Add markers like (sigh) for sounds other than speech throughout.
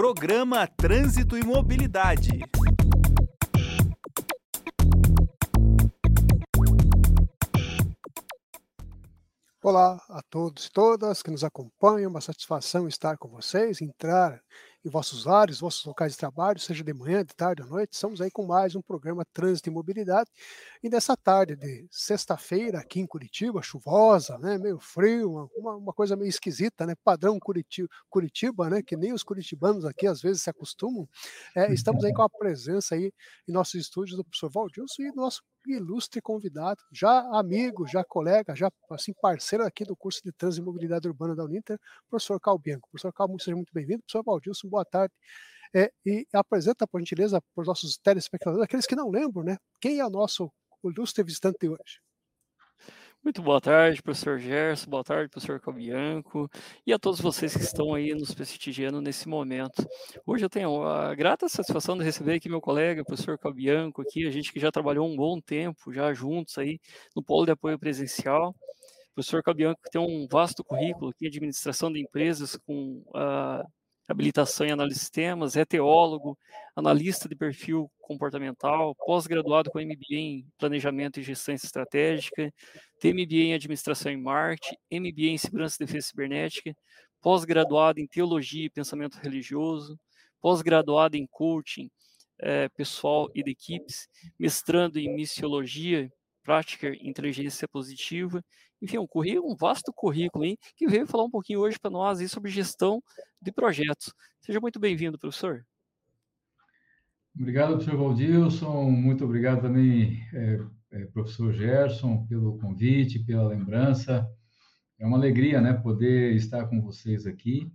Programa Trânsito e Mobilidade. Olá a todos e todas que nos acompanham, uma satisfação estar com vocês, entrar em vossos lares, vossos locais de trabalho, seja de manhã, de tarde ou noite. Estamos aí com mais um programa Trânsito e Mobilidade. E nessa tarde de sexta-feira, aqui em Curitiba, chuvosa, né, meio frio, uma, uma, coisa meio esquisita, né, padrão Curitiba, Curitiba, né, que nem os curitibanos aqui às vezes se acostumam. É, estamos aí com a presença aí em nossos estúdios do professor Valdilson e do nosso ilustre convidado, já amigo, já colega, já assim parceiro aqui do curso de Trânsito e Mobilidade Urbana da Uninter, professor Calbianco. Professor Cal, seja muito bem-vindo. Professor Valdilson, boa tarde. É, e apresenta, por gentileza, para os nossos telespectadores, aqueles que não lembram, né? Quem é o nosso ilustre visitante de hoje? Muito boa tarde, professor Gerson, boa tarde, professor Calbianco, e a todos vocês que estão aí nos prestigiando nesse momento. Hoje eu tenho a grata satisfação de receber aqui meu colega, professor Calbianco, aqui, a gente que já trabalhou um bom tempo, já juntos aí, no polo de apoio presencial. O professor Calbianco tem um vasto currículo aqui, administração de empresas com uh, habilitação em análise de sistemas, é teólogo, analista de perfil comportamental, pós-graduado com MBA em planejamento e gestão estratégica, tem MBA em administração em marketing, MBA em segurança e defesa cibernética, pós-graduado em teologia e pensamento religioso, pós-graduado em coaching é, pessoal e de equipes, mestrando em missiologia prática inteligência positiva, enfim, um, currículo, um vasto currículo hein, que veio falar um pouquinho hoje para nós aí sobre gestão de projetos. Seja muito bem-vindo, professor. Obrigado, professor Valdilson, muito obrigado também, é, é, professor Gerson, pelo convite, pela lembrança. É uma alegria, né, poder estar com vocês aqui,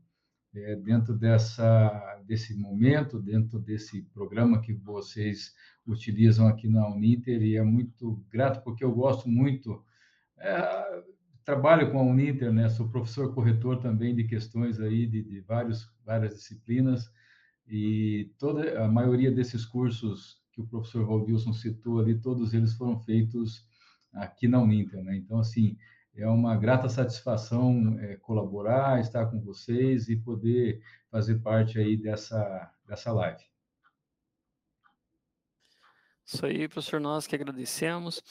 é, dentro dessa, desse momento, dentro desse programa que vocês utilizam aqui na Uninter e é muito grato porque eu gosto muito é, trabalho com a Uninter, né? Sou professor corretor também de questões aí de, de vários várias disciplinas e toda a maioria desses cursos que o professor Valdilson citou ali, todos eles foram feitos aqui na Uninter, né? Então assim é uma grata satisfação é, colaborar, estar com vocês e poder fazer parte aí dessa dessa live. Isso aí, professor, nós que agradecemos.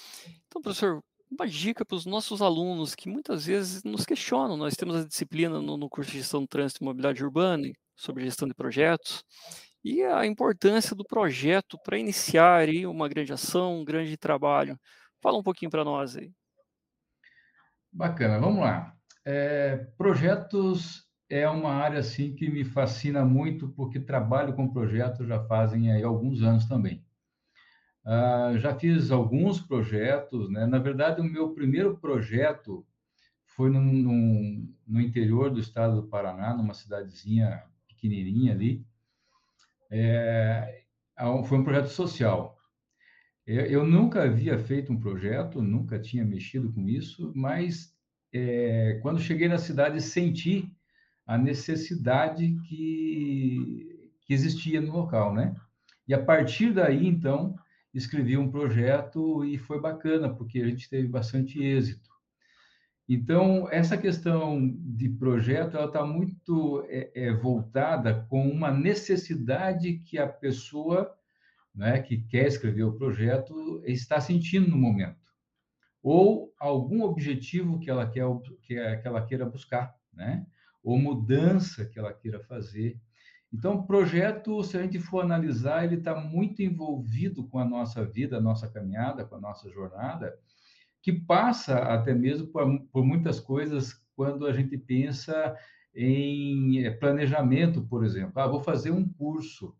Então, professor, uma dica para os nossos alunos que muitas vezes nos questionam. Nós temos a disciplina no, no curso de gestão de trânsito e mobilidade urbana sobre gestão de projetos e a importância do projeto para iniciar aí uma grande ação, um grande trabalho. Fala um pouquinho para nós aí. Bacana, vamos lá. É, projetos é uma área assim que me fascina muito porque trabalho com projetos já fazem aí alguns anos também. Uh, já fiz alguns projetos, né? Na verdade, o meu primeiro projeto foi no interior do estado do Paraná, numa cidadezinha pequenininha ali. É, foi um projeto social. Eu, eu, nunca havia feito um projeto, nunca tinha mexido com isso, mas é, quando cheguei na cidade senti a necessidade que, que existia no local, né? E a partir daí, então, escrevi um projeto e foi bacana, porque a gente teve bastante êxito. Então, essa questão de projeto, ela está muito é, é, voltada com uma necessidade que a pessoa né, que quer escrever o projeto está sentindo no momento. Ou algum objetivo que ela, quer, que ela queira buscar, né? ou mudança que ela queira fazer. Então, o projeto, se a gente for analisar, ele está muito envolvido com a nossa vida, a nossa caminhada, com a nossa jornada, que passa até mesmo por, por muitas coisas quando a gente pensa em eh, planejamento, por exemplo. Ah, vou fazer um curso.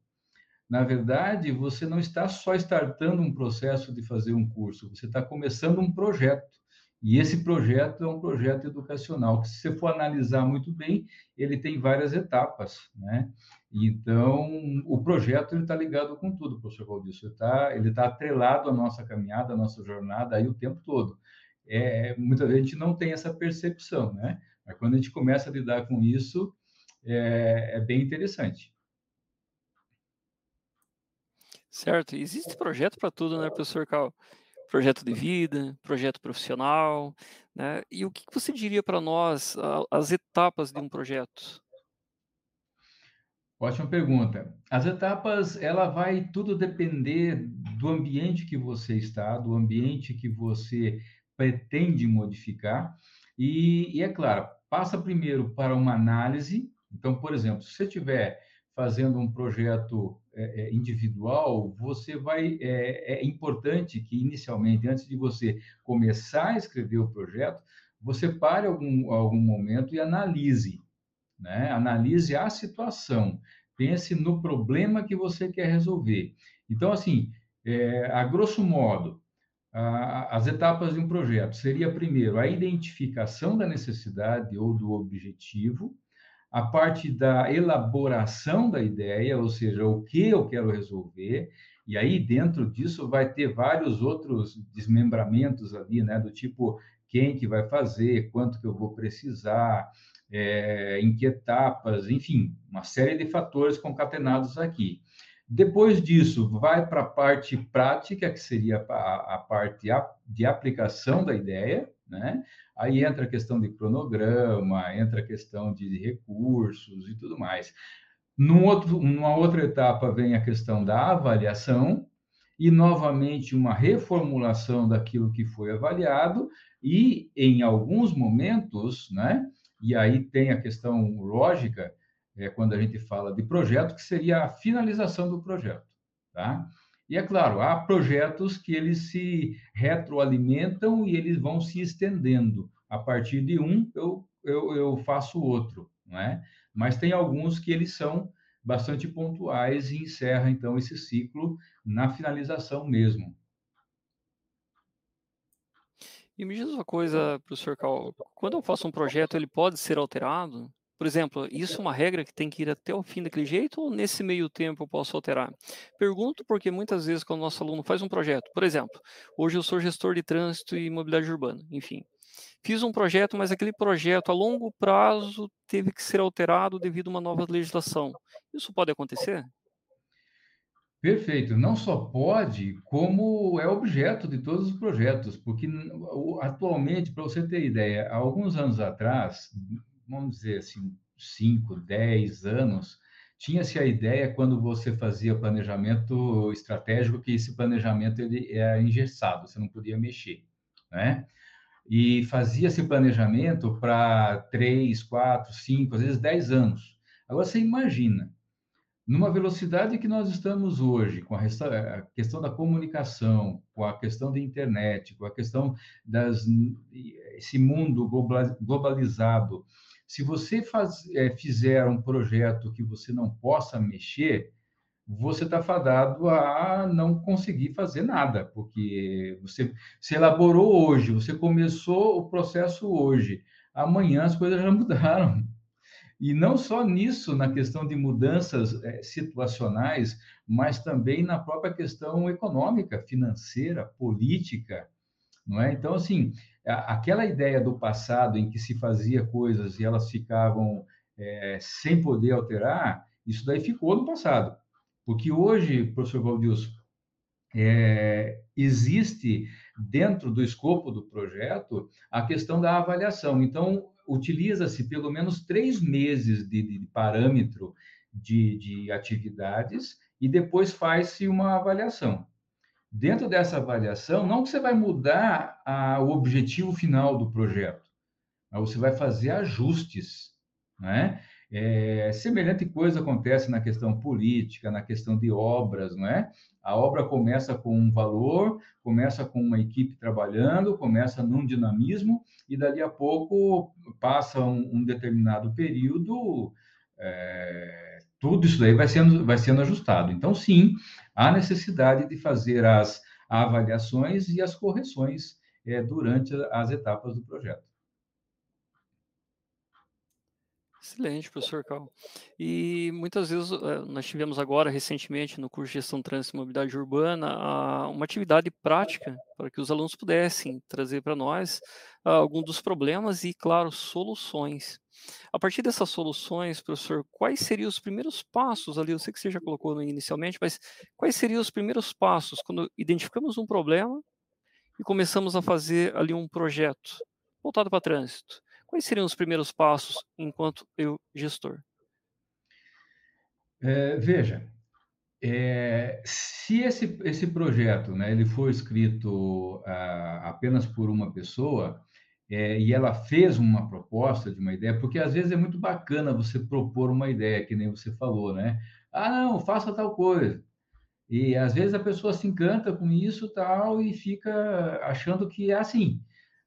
Na verdade, você não está só startando um processo de fazer um curso, você está começando um projeto. E esse projeto é um projeto educacional, que se você for analisar muito bem, ele tem várias etapas, né? Então, o projeto está ligado com tudo, professor Valdício. Ele está ele tá atrelado à nossa caminhada, à nossa jornada aí o tempo todo. É, muitas vezes gente não tem essa percepção, né? Mas quando a gente começa a lidar com isso, é, é bem interessante. Certo. Existe projeto para tudo, né, professor Cal? projeto de vida, projeto profissional, né? E o que você diria para nós as etapas de um projeto? Ótima pergunta. As etapas, ela vai tudo depender do ambiente que você está, do ambiente que você pretende modificar. E, e é claro, passa primeiro para uma análise. Então, por exemplo, se você tiver fazendo um projeto individual, você vai. É, é, importante que, inicialmente, antes de você começar a escrever o projeto, você pare algum, algum momento e analise. Né? Analise a situação. Pense no problema que você quer resolver. Então, assim, é, a grosso modo, a, as etapas de um projeto seria, primeiro, a identificação da necessidade ou do objetivo, a parte da elaboração da ideia, ou seja, o que eu quero resolver, e aí dentro disso vai ter vários outros desmembramentos ali, né, do tipo quem que vai fazer, quanto que eu vou precisar, é, em que etapas, enfim, uma série de fatores concatenados aqui. Depois disso, vai para a parte prática, que seria a, a parte de aplicação da ideia, né? Aí entra a questão de cronograma, entra a questão de recursos e tudo mais. Num outro, numa outra etapa vem a questão da avaliação e novamente uma reformulação daquilo que foi avaliado e em alguns momentos, né? E aí tem a questão lógica, é, quando a gente fala de projeto, que seria a finalização do projeto, tá? E é claro, há projetos que eles se retroalimentam e eles vão se estendendo. A partir de um, eu, eu, eu faço outro, não é? Mas tem alguns que eles são bastante pontuais e encerra, então, esse ciclo na finalização mesmo. E me diz uma coisa, professor Cal, quando eu faço um projeto, ele pode ser alterado? Por exemplo, isso é uma regra que tem que ir até o fim daquele jeito ou nesse meio tempo eu posso alterar? Pergunto porque muitas vezes quando o nosso aluno faz um projeto, por exemplo, hoje eu sou gestor de trânsito e mobilidade urbana, enfim, fiz um projeto, mas aquele projeto a longo prazo teve que ser alterado devido a uma nova legislação. Isso pode acontecer? Perfeito. Não só pode, como é objeto de todos os projetos, porque atualmente, para você ter ideia, há alguns anos atrás, vamos dizer assim, 5, 10 anos, tinha-se a ideia, quando você fazia planejamento estratégico, que esse planejamento ele era engessado, você não podia mexer, né? E fazia-se planejamento para 3, 4, 5, às vezes 10 anos. Agora, você imagina, numa velocidade que nós estamos hoje, com a, questão da comunicação, com a questão da internet, com a questão das esse mundo globalizado, se você faz, é, fizer um projeto que você não possa mexer, você está fadado a não conseguir fazer nada, porque você elaborou hoje, você começou o processo hoje, amanhã as coisas já (laughs) mudaram. E não só nisso, na questão de mudanças é, situacionais, mas também na própria questão econômica, financeira, política, não é? Então, assim, aquela ideia do passado em que se fazia coisas e elas ficavam é, sem poder alterar, isso daí ficou no passado. Porque hoje, professor Valdilson, é, existe dentro do escopo do projeto a questão da avaliação. Então, utiliza-se pelo menos três meses de, de parâmetro de, de atividades e depois faz-se uma avaliação dentro dessa avaliação, não que você vai mudar a, o objetivo final do projeto, mas você vai fazer ajustes, né? É, semelhante coisa acontece na questão política, na questão de obras, não é? A obra começa com um valor, começa com uma equipe trabalhando, começa num dinamismo, e dali a pouco passa um, um determinado período, é, tudo isso daí vai sendo, vai sendo ajustado. Então, sim, há necessidade de fazer as avaliações e as correções é, durante as etapas do projeto. Excelente, professor Cal. E muitas vezes eh, nós tivemos agora, recentemente, no curso de Gestão Trânsito e Mobilidade Urbana, uma atividade prática para que os alunos pudessem trazer para nós alguns dos problemas e, claro, soluções. A partir dessas soluções, professor, quais seriam os primeiros passos ali? Eu sei que você já colocou inicialmente, mas quais seriam os primeiros passos quando identificamos um problema e começamos a fazer ali um projeto voltado para trânsito? Quais seriam os primeiros passos enquanto eu gestor? É, veja, é, se esse, esse projeto né, ele for escrito ah, apenas por uma pessoa é, e ela fez uma proposta de uma ideia, porque às vezes é muito bacana você propor uma ideia, que nem você falou, né? Ah, não, faça tal coisa. E às vezes a pessoa se encanta com isso tal e fica achando que é assim.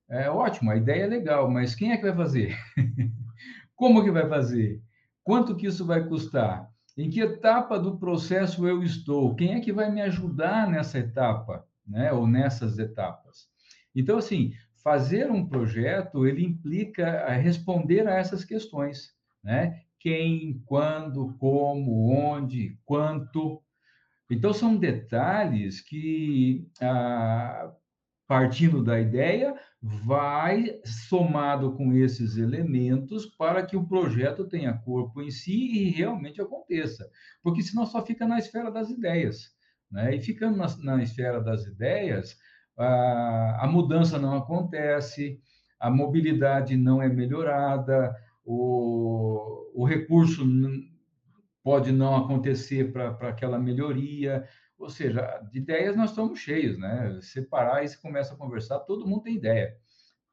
É ótimo, a ideia é legal, mas quem é que vai fazer? (laughs) Como que vai fazer? Quanto que isso vai custar? Em que etapa do processo eu estou? Quem é que vai me ajudar nessa etapa, né? Ou nessas etapas? Então, assim, fazer um projeto ele implica responder a essas questões, né? Quem, quando, como, onde, quanto. Então, são detalhes que, ah, partindo da ideia, vai somado com esses elementos para que o projeto tenha corpo em si e realmente aconteça. Porque senão só fica na esfera das ideias. Né? E ficando na, na esfera das ideias, a, a mudança não acontece, a mobilidade não é melhorada, o, o recurso pode não acontecer para aquela melhoria. Ou seja, de ideias nós estamos cheios, né? Separar e se começa a conversar, todo mundo tem ideia.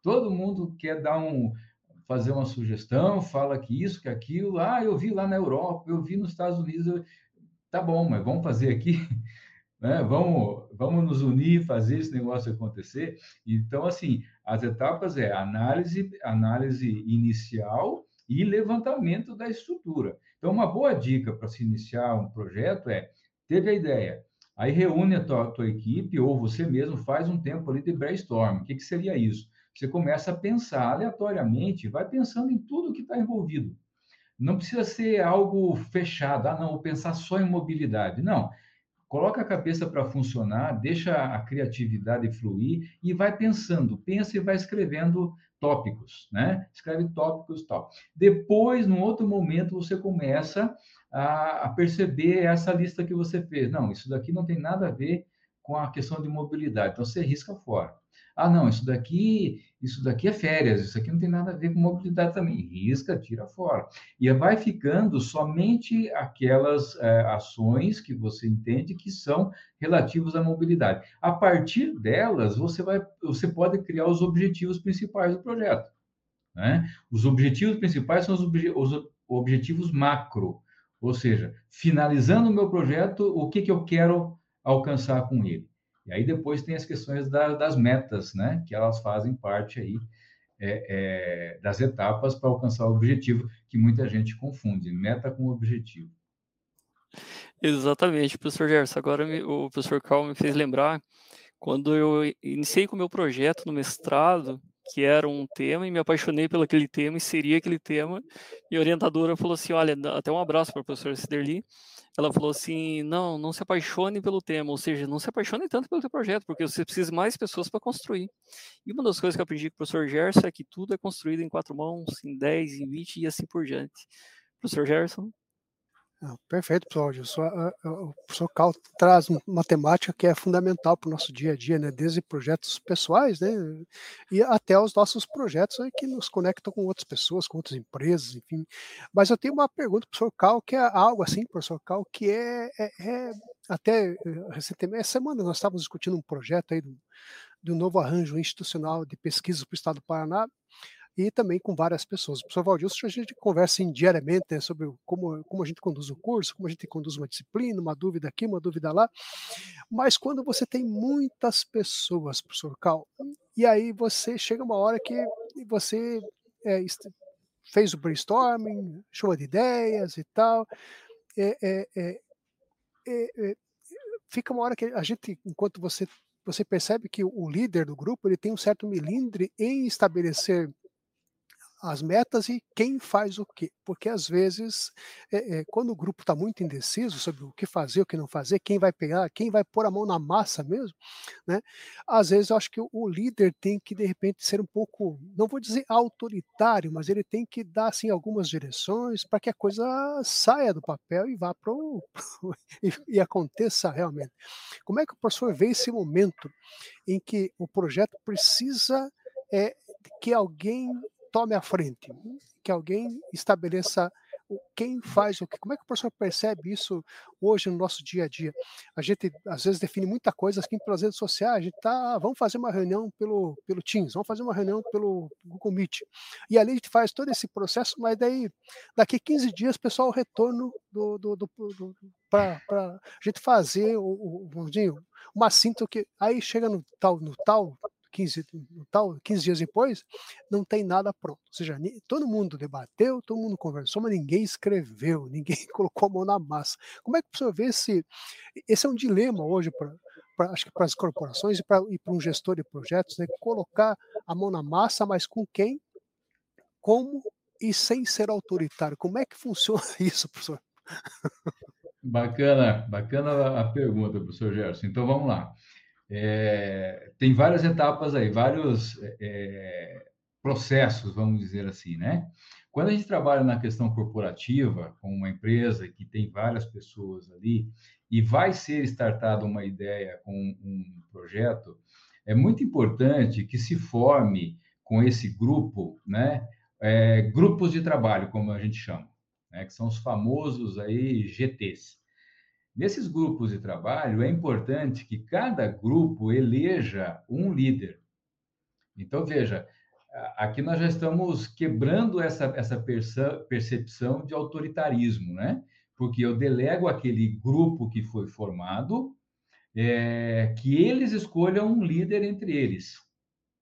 Todo mundo quer dar um fazer uma sugestão, fala que isso, que aquilo, ah, eu vi lá na Europa, eu vi nos Estados Unidos, eu... tá bom, mas vamos fazer aqui, (laughs) né? Vamos, vamos nos unir, fazer esse negócio acontecer. Então, assim, as etapas é análise, análise inicial e levantamento da estrutura. Então, uma boa dica para se iniciar um projeto é: teve a ideia, aí reúne a tua, tua equipe ou você mesmo faz um tempo ali de brainstorm. O que, que seria isso? Você começa a pensar aleatoriamente, vai pensando em tudo que está envolvido. Não precisa ser algo fechado, ah, não, vou pensar só em mobilidade. Não, coloca a cabeça para funcionar, deixa a criatividade fluir e vai pensando, pensa e vai escrevendo tópicos, né? Escreve tópicos e tal. Depois, num outro momento, você começa a, a, perceber essa lista que você fez. Não, isso daqui não tem nada a ver com a questão de mobilidade, então você risca fora. Ah, não, isso daqui, isso daqui é férias, isso aqui não tem nada a ver com mobilidade também. Risca, tira fora. E vai ficando somente aquelas é, ações que você entende que são relativas à mobilidade. A partir delas, você vai, você pode criar os objetivos principais do projeto. Né? Os objetivos principais são os, obje, os objetivos macro, ou seja, finalizando o meu projeto, o que, que eu quero alcançar com ele. E aí depois tem as questões da, das metas, né? Que elas fazem parte aí é, é, das etapas para alcançar o objetivo, que muita gente confunde, meta com objetivo. Exatamente, professor Gerson. Agora o professor Cal me fez lembrar quando eu iniciei com o meu projeto no mestrado, que era um tema, e me apaixonei pelo aquele tema, e seria aquele tema, e a orientadora falou assim, olha, até um abraço para o professor Siderli, ela falou assim: não, não se apaixone pelo tema, ou seja, não se apaixone tanto pelo seu projeto, porque você precisa de mais pessoas para construir. E uma das coisas que eu aprendi com o professor Gerson é que tudo é construído em quatro mãos, em dez, em vinte e assim por diante. Professor Gerson? Perfeito, Cláudio. O professor Cal traz matemática que é fundamental para o nosso dia a dia, né? desde projetos pessoais né? e até os nossos projetos aí, que nos conectam com outras pessoas, com outras empresas, enfim. Mas eu tenho uma pergunta para o professor Cal, que é algo assim, professor Cal, que é, é, é até eh, recentemente, essa semana nós estávamos discutindo um projeto aí do, do novo arranjo institucional de pesquisa para o Estado do Paraná, e também com várias pessoas. Professor Valdilson, a gente conversa diariamente né, sobre como, como a gente conduz o curso, como a gente conduz uma disciplina, uma dúvida aqui, uma dúvida lá. Mas quando você tem muitas pessoas, professor Cal, e aí você chega uma hora que você é, fez o brainstorming, show de ideias e tal, é, é, é, é, é fica uma hora que a gente, enquanto você você percebe que o líder do grupo ele tem um certo milindre em estabelecer as metas e quem faz o quê. Porque às vezes, é, é, quando o grupo está muito indeciso sobre o que fazer, o que não fazer, quem vai pegar, quem vai pôr a mão na massa mesmo, né? Às vezes eu acho que o líder tem que de repente ser um pouco, não vou dizer autoritário, mas ele tem que dar assim algumas direções para que a coisa saia do papel e vá para o (laughs) e, e aconteça realmente. Como é que o professor vê esse momento em que o projeto precisa é, que alguém tome a frente, que alguém estabeleça quem faz o que? Como é que o professor percebe isso hoje no nosso dia a dia? A gente às vezes define muita coisa aqui pelas redes sociais, a gente tá, ah, vamos fazer uma reunião pelo, pelo Teams, vamos fazer uma reunião pelo Google Meet. E ali a gente faz todo esse processo, mas daí daqui 15 dias, pessoal, retorno do, do, do, do para a gente fazer o, o, uma síntese que aí chega no tal, no tal 15, tal, 15 dias depois, não tem nada pronto. Ou seja, todo mundo debateu, todo mundo conversou, mas ninguém escreveu, (laughs) ninguém colocou a mão na massa. Como é que você vê se esse é um dilema hoje para Pra, acho que para as corporações e para um gestor de projetos, né, colocar a mão na massa, mas com quem, como e sem ser autoritário. Como é que funciona (laughs) isso, professor? Bacana, bacana a pergunta, professor Gerson. Então vamos lá. É, tem várias etapas aí, vários é, processos, vamos dizer assim, né? Quando a gente trabalha na questão corporativa, com uma empresa que tem várias pessoas ali, e vai ser startada uma ideia com um projeto, é muito importante que se forme com esse grupo, né? É, grupos de trabalho, como a gente chama, né? Que são os famosos aí GTs. Nesses grupos de trabalho, é importante que cada grupo eleja um líder. Então, veja, aqui nós já estamos quebrando essa, essa percepção de autoritarismo, né? Porque eu delego aquele grupo que foi formado, é, que eles escolham um líder entre eles,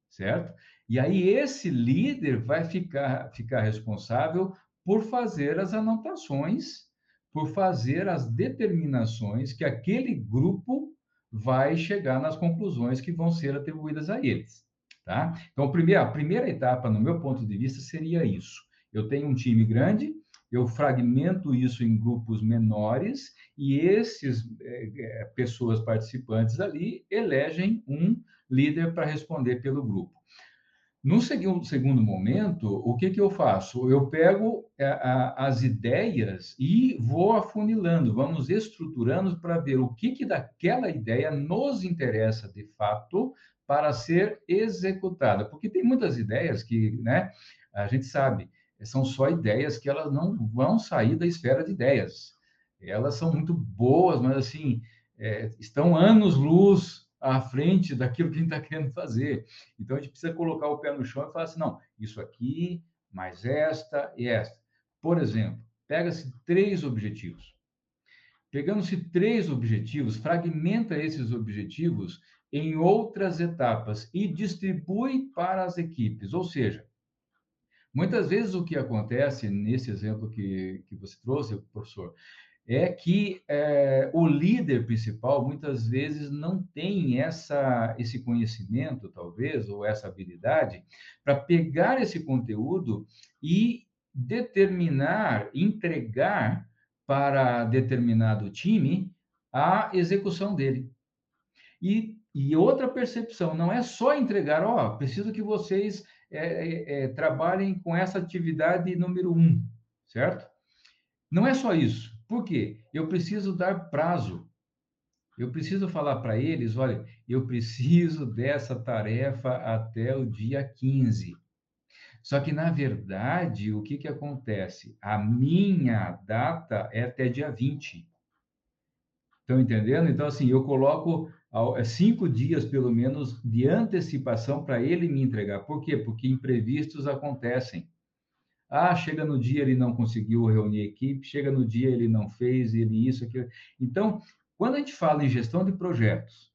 certo? E aí esse líder vai ficar, ficar responsável por fazer as anotações por fazer as determinações que aquele grupo vai chegar nas conclusões que vão ser atribuídas a eles. Tá? Então, a primeira, a primeira etapa, no meu ponto de vista, seria isso. Eu tenho um time grande, eu fragmento isso em grupos menores e esses é, pessoas participantes ali elegem um líder para responder pelo grupo. No segundo, segundo momento, o que, que eu faço? Eu pego a, é, a, as ideias e vou afunilando, vamos estruturando para ver o que, que daquela ideia nos interessa de fato para ser executada. Porque tem muitas ideias que, né, a gente sabe, são só ideias que elas não vão sair da esfera de ideias. Elas são muito boas, mas assim, é, estão anos-luz à frente daquilo que a gente está querendo fazer. Então, a gente precisa colocar o pé no chão e falar assim, não, isso aqui, mais esta e esta. Por exemplo, pega-se três objetivos. Pegando-se três objetivos, fragmenta esses objetivos em outras etapas e distribui para as equipes. Ou seja, muitas vezes o que acontece nesse exemplo que, que você trouxe, professor, é que é, o líder principal muitas vezes não tem essa, esse conhecimento, talvez, ou essa habilidade, para pegar esse conteúdo e determinar, entregar para determinado time a execução dele. E, e outra percepção, não é só entregar, ó, oh, preciso que vocês é, é, trabalhem com essa atividade número um, certo? Não é só isso. Por quê? Eu preciso dar prazo. Eu preciso falar para eles: olha, eu preciso dessa tarefa até o dia 15. Só que, na verdade, o que, que acontece? A minha data é até dia 20. Estão entendendo? Então, assim, eu coloco é, cinco dias, pelo menos, de antecipação para ele me entregar. Por quê? Porque imprevistos acontecem. Ah, chega no dia ele não conseguiu reunir a equipe, chega no dia ele não fez, ele isso, aquilo. Então, quando a gente fala em gestão de projetos,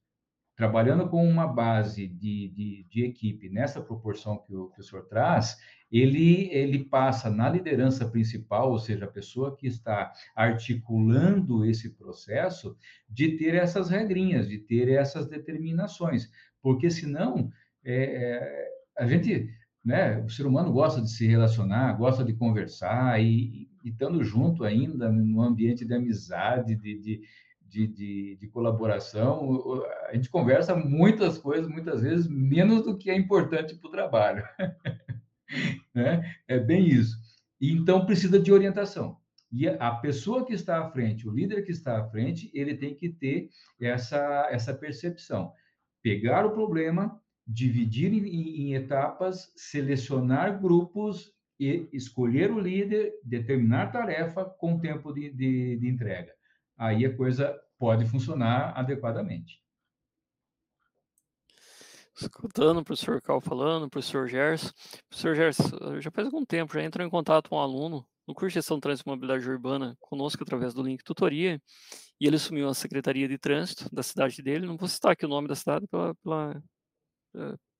trabalhando com uma base de, de, de equipe nessa proporção que o, que o senhor traz, ele, ele passa na liderança principal, ou seja, a pessoa que está articulando esse processo, de ter essas regrinhas, de ter essas determinações, porque senão é, é a gente né? O ser humano gosta de se relacionar, gosta de conversar e, estando junto ainda num ambiente de amizade, de, de, de, de, de colaboração, a gente conversa muitas coisas, muitas vezes, menos do que é importante para o trabalho. (laughs) né? É bem isso. E, então, precisa de orientação. E a pessoa que está à frente, o líder que está à frente, ele tem que ter essa, essa percepção. Pegar o problema, dividir em, em etapas, selecionar grupos e escolher o líder, determinar tarefa com tempo de, de, de entrega. Aí a coisa pode funcionar adequadamente. Escutando o professor Cal falando, o professor Gerson. Professor Gerson, já faz algum tempo, já entrou em contato com um aluno no curso de Gestão Trânsito e Mobilidade Urbana conosco através do link tutoria, e ele assumiu a Secretaria de Trânsito da cidade dele. Não vou citar aqui o nome da cidade pela, pela,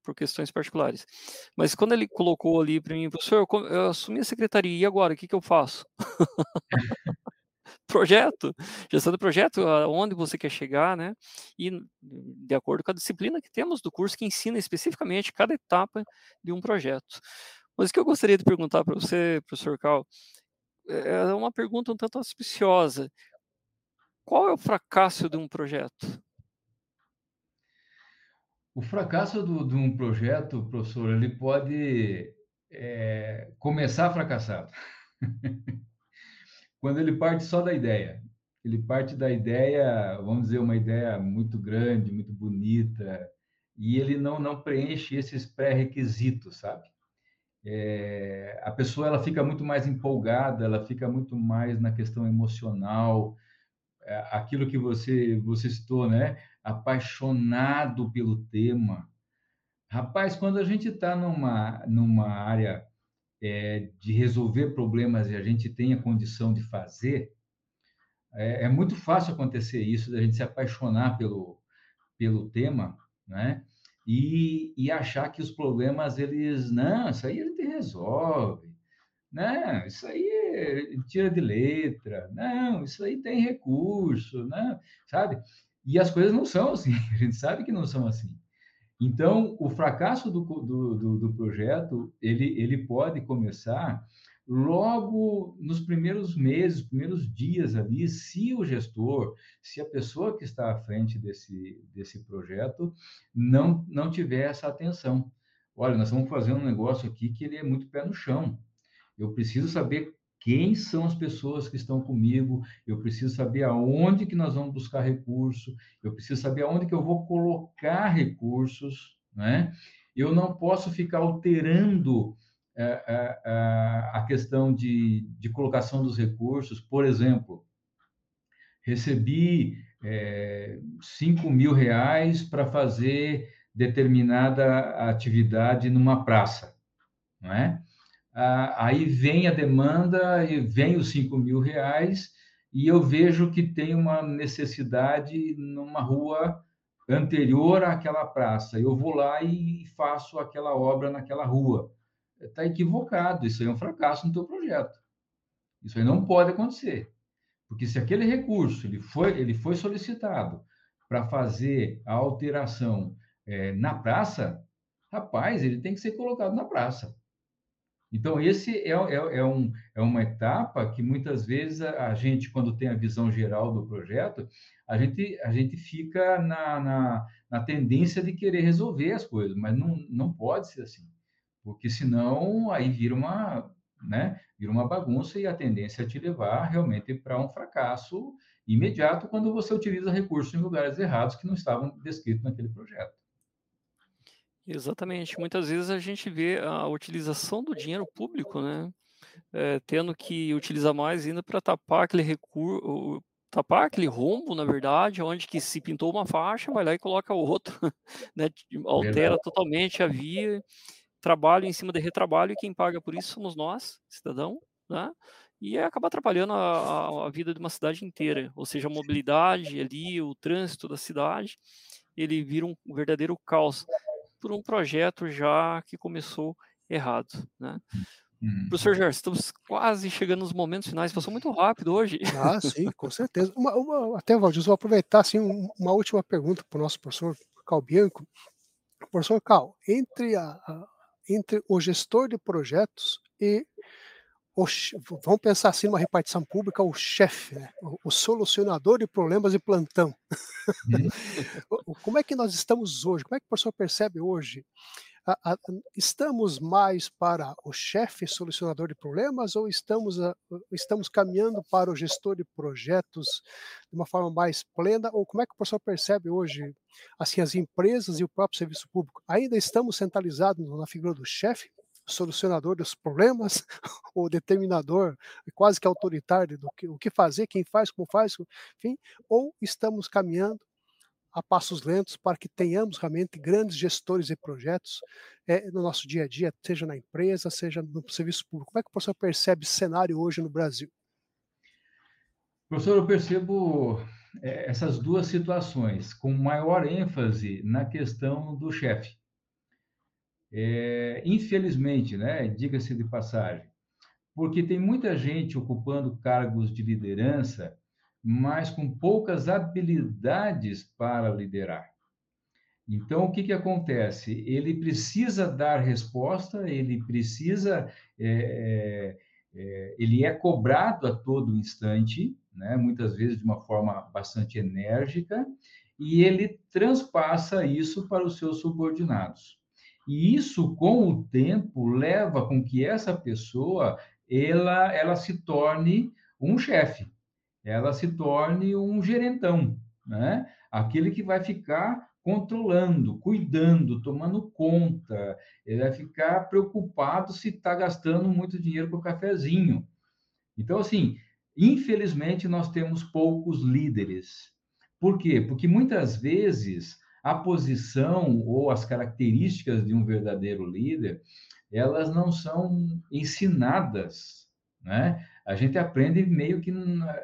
por questões particulares. Mas quando ele colocou ali para mim, professor, eu, eu assumi a secretaria, e agora? O que, que eu faço? (laughs) projeto, gestão do projeto, aonde você quer chegar, né? E de acordo com a disciplina que temos do curso que ensina especificamente cada etapa de um projeto. Mas o que eu gostaria de perguntar para você, professor Cal, é, é uma pergunta um tanto auspiciosa. Qual é o fracasso de um projeto? O fracasso do, de um projeto, professor, ele pode é, começar fracassado. (laughs) Quando ele parte só da ideia. Ele parte da ideia, vamos dizer, uma ideia muito grande, muito bonita, e ele não, não preenche esses pré-requisitos, sabe? é, a pessoa ela fica muito mais empolgada, ela fica muito mais na questão emocional, aquilo que você você citou, né? Apaixonado pelo tema. Rapaz, quando a gente está numa numa área é, de resolver problemas e a gente tem a condição de fazer, é, é muito fácil acontecer isso, da gente se apaixonar pelo pelo tema, né? e, e achar que os problemas, eles, não, isso aí ele resolve, não, isso aí tira de letra, não, isso aí tem recurso, não, sabe? E as coisas não são assim, (laughs) a gente sabe que não são assim. Então, o fracasso do, do, do, do projeto, ele, ele pode começar logo nos primeiros meses, primeiros dias ali, se o gestor, se a pessoa que está à frente desse, desse projeto não, não tiver essa atenção. Olha, nós estamos fazendo um negócio aqui que ele é muito pé no chão. Eu preciso saber quem são as pessoas que estão comigo, eu preciso saber aonde que nós vamos buscar recurso, eu preciso saber aonde que eu vou colocar recursos, né? Eu não posso ficar alterando é, é, a questão de, de colocação dos recursos. Por exemplo, recebi é, 5 mil reais para fazer determinada atividade numa praça, não é? Aí vem a demanda e vem os 5 mil reais e eu vejo que tem uma necessidade numa rua anterior àquela praça. Eu vou lá e faço aquela obra naquela rua está equivocado. Isso aí é um fracasso no teu projeto. Isso aí não pode acontecer. Porque se aquele recurso ele foi, ele foi solicitado para fazer a alteração é, na praça, rapaz, ele tem que ser colocado na praça. Então, esse é, é, é, um, é uma etapa que muitas vezes a, a, gente, quando tem a visão geral do projeto, a gente, a gente fica na, na, na tendência de querer resolver as coisas, mas não, não pode ser assim porque senão aí vira uma, né, vira uma bagunça e a tendência é te levar realmente para um fracasso imediato quando você utiliza recursos em lugares errados que não estavam descritos naquele projeto. Exatamente. Muitas vezes a gente vê a utilização do dinheiro público, né, é, tendo que utilizar mais ainda para tapar aquele recurso, tapar aquele rombo, na verdade, onde que se pintou uma faixa, vai lá e coloca outro, (laughs) né, altera Verdade. totalmente a via trabalho em cima de retrabalho e quem paga por isso somos nós, cidadão, né? E acaba atrapalhando a, a, vida de uma cidade inteira, ou seja, a mobilidade ali, o trânsito da cidade, ele vira um verdadeiro caos por um projeto já que começou errado, né? Hum. Professor Gerson, estamos quase chegando nos momentos finais, passou muito rápido hoje. Ah, sim, com certeza. Uma, uma, até, Valdir, vou aproveitar assim, uma última pergunta para o nosso professor Cal Bianco. Professor Cal, entre a, a entre o gestor de projetos e o, vamos pensar assim numa repartição pública, o chefe, né? o, o, solucionador de problemas de plantão. Uhum. (laughs) Como é que nós estamos hoje? Como é que o professor percebe hoje a, a, estamos mais para o chefe solucionador de problemas ou estamos, a, estamos caminhando para o gestor de projetos de uma forma mais plena? Ou como é que o professor percebe hoje assim as empresas e o próprio serviço público? Ainda estamos centralizados na figura do chefe solucionador dos problemas, (laughs) o determinador quase que autoritário do que o que fazer, quem faz, como faz, enfim, ou estamos caminhando a passos lentos para que tenhamos realmente grandes gestores de projetos é, no nosso dia a dia, seja na empresa, seja no serviço público. Como é que o professor percebe esse cenário hoje no Brasil? Professor, eu percebo é, essas duas situações, com maior ênfase na questão do chefe. É, infelizmente, né, diga-se de passagem, porque tem muita gente ocupando cargos de liderança, mas com poucas habilidades para liderar. Então, o que, que acontece? Ele precisa dar resposta, ele precisa, é, é, é ele é cobrado a todo instante, né? muitas vezes de uma forma bastante enérgica, e ele transpassa isso para os seus subordinados. E isso, com o tempo, leva com que essa pessoa ela, ela se torne um chefe, ela se torne um gerentão, né? aquele que vai ficar controlando, cuidando, tomando conta, ele vai ficar preocupado se está gastando muito dinheiro com o cafezinho. Então, assim, Infelizmente, nós temos poucos líderes. Por quê? Porque muitas vezes a posição ou as características de um verdadeiro líder, elas não são ensinadas, né? A gente aprende meio que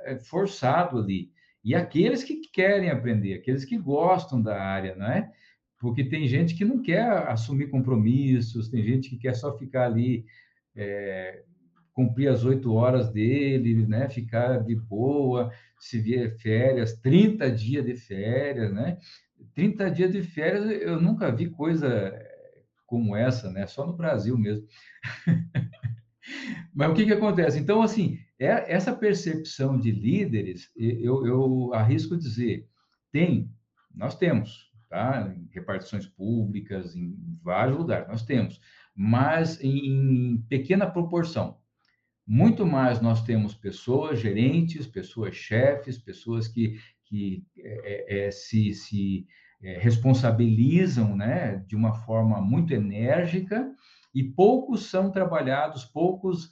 é forçado ali. E aqueles que querem aprender, aqueles que gostam da área, né? Porque tem gente que não quer assumir compromissos, tem gente que quer só ficar ali é, cumprir as oito horas dele, né? Ficar de boa, se vier férias, 30 dias de férias, né? 30 dias de férias, eu nunca vi coisa como essa, né? Só no Brasil mesmo. (laughs) Mas o que que acontece? Então, assim, é, essa percepção de líderes, eu, eu arrisco dizer, tem, nós temos, tá? Em repartições públicas, em vários lugares, nós temos, mas em pequena proporção. Muito mais nós temos pessoas gerentes, pessoas chefes, pessoas que, que é, é, se, se responsabilizam né, de uma forma muito enérgica e poucos são trabalhados, poucos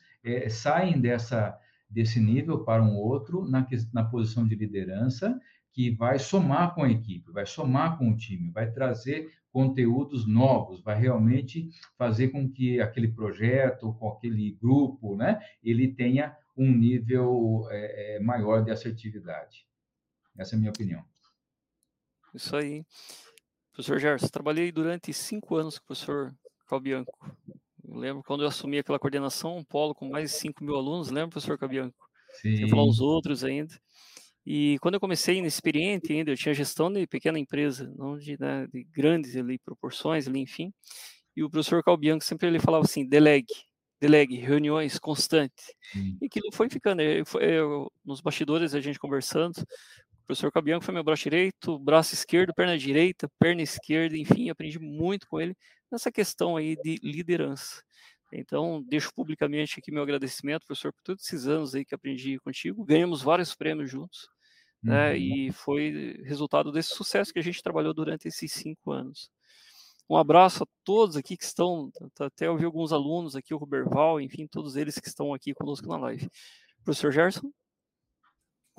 saem dessa, desse nível para um outro na, na posição de liderança que vai somar com a equipe, vai somar com o time, vai trazer conteúdos novos, vai realmente fazer com que aquele projeto, com aquele grupo, né, ele tenha um nível é, maior de assertividade. Essa é a minha opinião. Isso aí. Professor Gerson, trabalhei durante cinco anos com o professor Calbianco. Eu lembro quando eu assumi aquela coordenação, um polo com mais de 5 mil alunos, lembra, professor Calbianco? Sim. Sem falar os outros ainda. E quando eu comecei inexperiente ainda, eu tinha gestão de pequena empresa, não de, né, de grandes ali, proporções ali, enfim. E o professor Calbianco sempre ele falava assim, delegue, delegue, reuniões constantes. E aquilo foi ficando, eu, eu, nos bastidores a gente conversando, o professor Calbianco foi meu braço direito, braço esquerdo, perna direita, perna esquerda, enfim, aprendi muito com ele nessa questão aí de liderança. Então, deixo publicamente aqui meu agradecimento, professor, por todos esses anos aí que aprendi contigo. Ganhamos vários prêmios juntos, né? uhum. né? E foi resultado desse sucesso que a gente trabalhou durante esses cinco anos. Um abraço a todos aqui que estão, até ouvi alguns alunos aqui, o Roberval, enfim, todos eles que estão aqui conosco na live. Professor Gerson?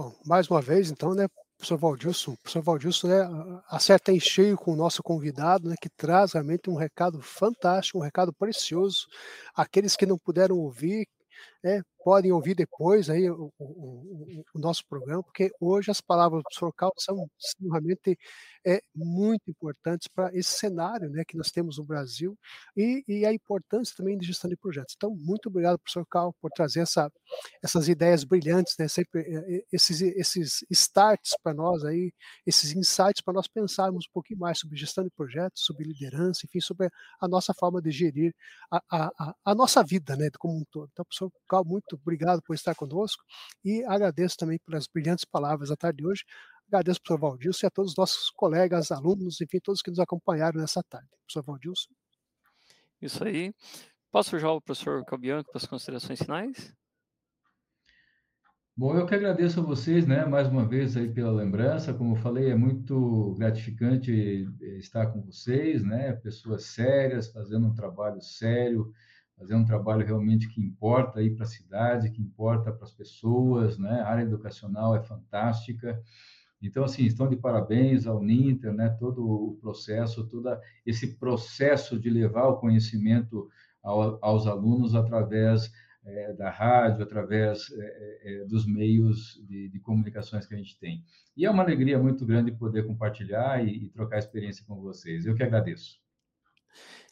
Bom, mais uma vez, então, né, professor Valdilson. Professor Valdilson né, acerta em cheio com o nosso convidado, né, que traz realmente um recado fantástico, um recado precioso. Aqueles que não puderam ouvir, é, podem ouvir depois aí o, o, o, nosso programa, porque hoje as palavras do professor Cal são, são realmente é, muito importantes para esse cenário né, que nós temos no Brasil e, e, a importância também de gestão de projetos. Então, muito obrigado, professor Cal, por trazer essa, essas ideias brilhantes, né, sempre, é, é, esses, esses starts para nós, aí, esses insights para nós pensarmos um pouquinho mais sobre gestão de projetos, sobre liderança, enfim, sobre a nossa forma de gerir a, a, a nossa vida né, como um todo. Então, professor Muito obrigado por estar conosco e agradeço também pelas brilhantes palavras da tarde de hoje. Agradeço ao professor Valdilson e a todos os nossos colegas, alunos, enfim, todos que nos acompanharam nessa tarde. Professor Valdilson. Isso aí. Posso já o professor Calbianco para as considerações finais? Bom, eu que agradeço a vocês, né, mais uma vez aí pela lembrança. Como eu falei, é muito gratificante estar com vocês, né, pessoas sérias, fazendo um trabalho sério, fazer um trabalho realmente que importa aí para a cidade, que importa para as pessoas, né? A área educacional é fantástica. Então, assim, estão de parabéns ao Ninter, né? Todo o processo, todo esse processo de levar o conhecimento ao, aos alunos através é, da rádio, através é, é, dos meios de, de, comunicações que a gente tem. E é uma alegria muito grande poder compartilhar e, e trocar experiência com vocês. Eu que agradeço.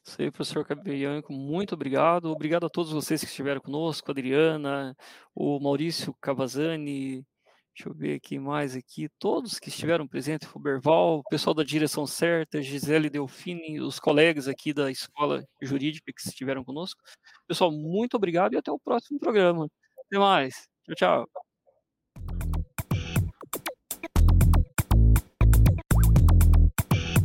Isso aí, professor Cabianco, muito obrigado. Obrigado a todos vocês que estiveram conosco, Adriana, o Maurício Cavazani, deixa eu ver aqui mais aqui, todos que estiveram presentes, Fuberval, o pessoal da direção certa, Gisele Delfini, os colegas aqui da escola jurídica que estiveram conosco. Pessoal, muito obrigado e até o próximo programa. Até mais. Tchau, tchau.